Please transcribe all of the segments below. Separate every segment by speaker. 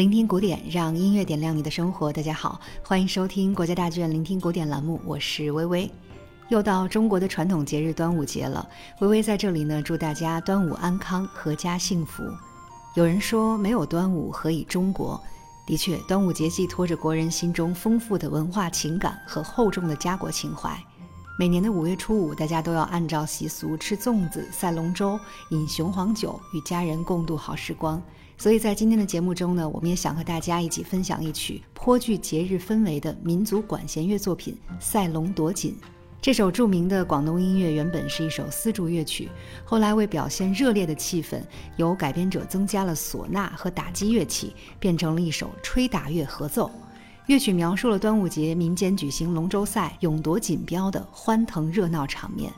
Speaker 1: 聆听古典，让音乐点亮你的生活。大家好，欢迎收听国家大剧院聆听古典栏目，我是微微。又到中国的传统节日端午节了，微微在这里呢，祝大家端午安康，阖家幸福。有人说，没有端午何以中国？的确，端午节寄托着国人心中丰富的文化情感和厚重的家国情怀。每年的五月初五，大家都要按照习俗吃粽子、赛龙舟、饮雄黄酒，与家人共度好时光。所以在今天的节目中呢，我们也想和大家一起分享一曲颇具节日氛围的民族管弦乐作品《赛龙夺锦》。这首著名的广东音乐原本是一首丝竹乐曲，后来为表现热烈的气氛，由改编者增加了唢呐和打击乐器，变成了一首吹打乐合奏。乐曲描述了端午节民间举行龙舟赛、勇夺锦标的欢腾热闹场面。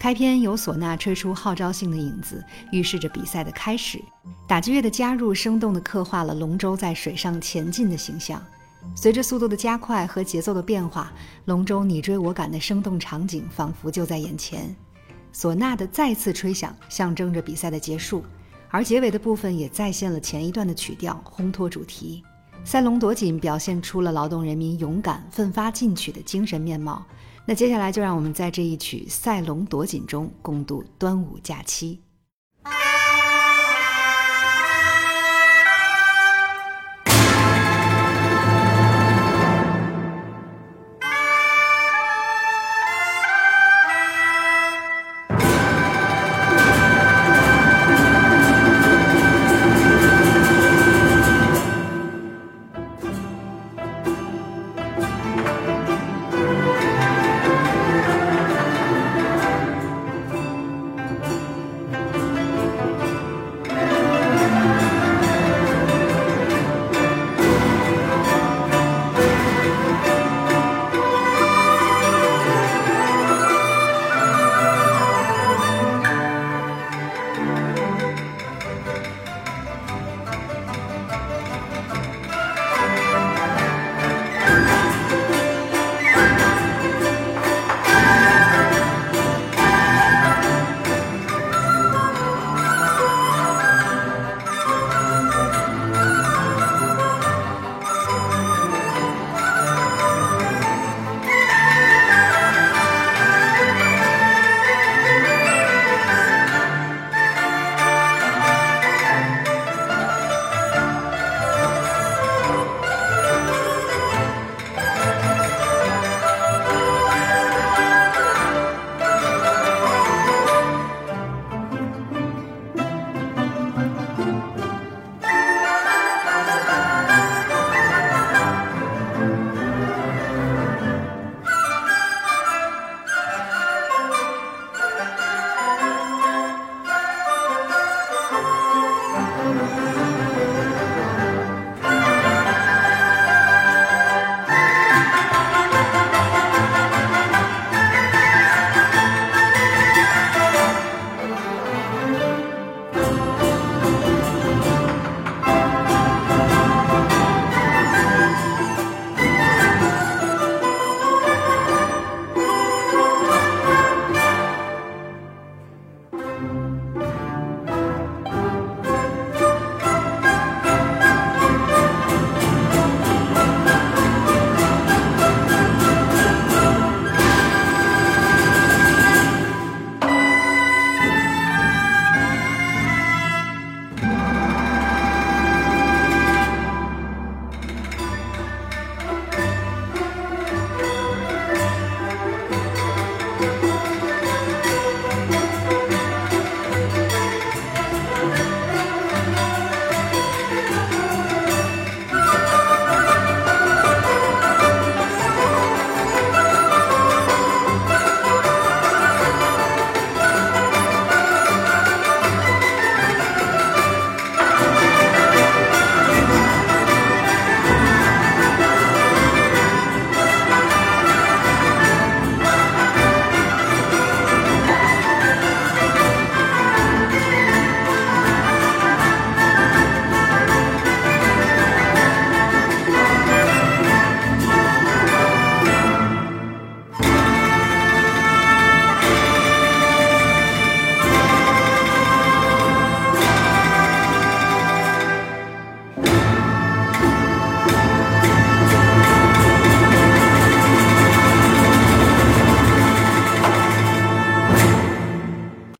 Speaker 1: 开篇由唢呐吹出号召性的影子，预示着比赛的开始。打击乐的加入，生动地刻画了龙舟在水上前进的形象。随着速度的加快和节奏的变化，龙舟你追我赶的生动场景仿佛就在眼前。唢呐的再次吹响，象征着比赛的结束，而结尾的部分也再现了前一段的曲调，烘托主题。赛龙夺锦表现出了劳动人民勇敢奋发进取的精神面貌。那接下来就让我们在这一曲《赛龙夺锦》中共度端午假期。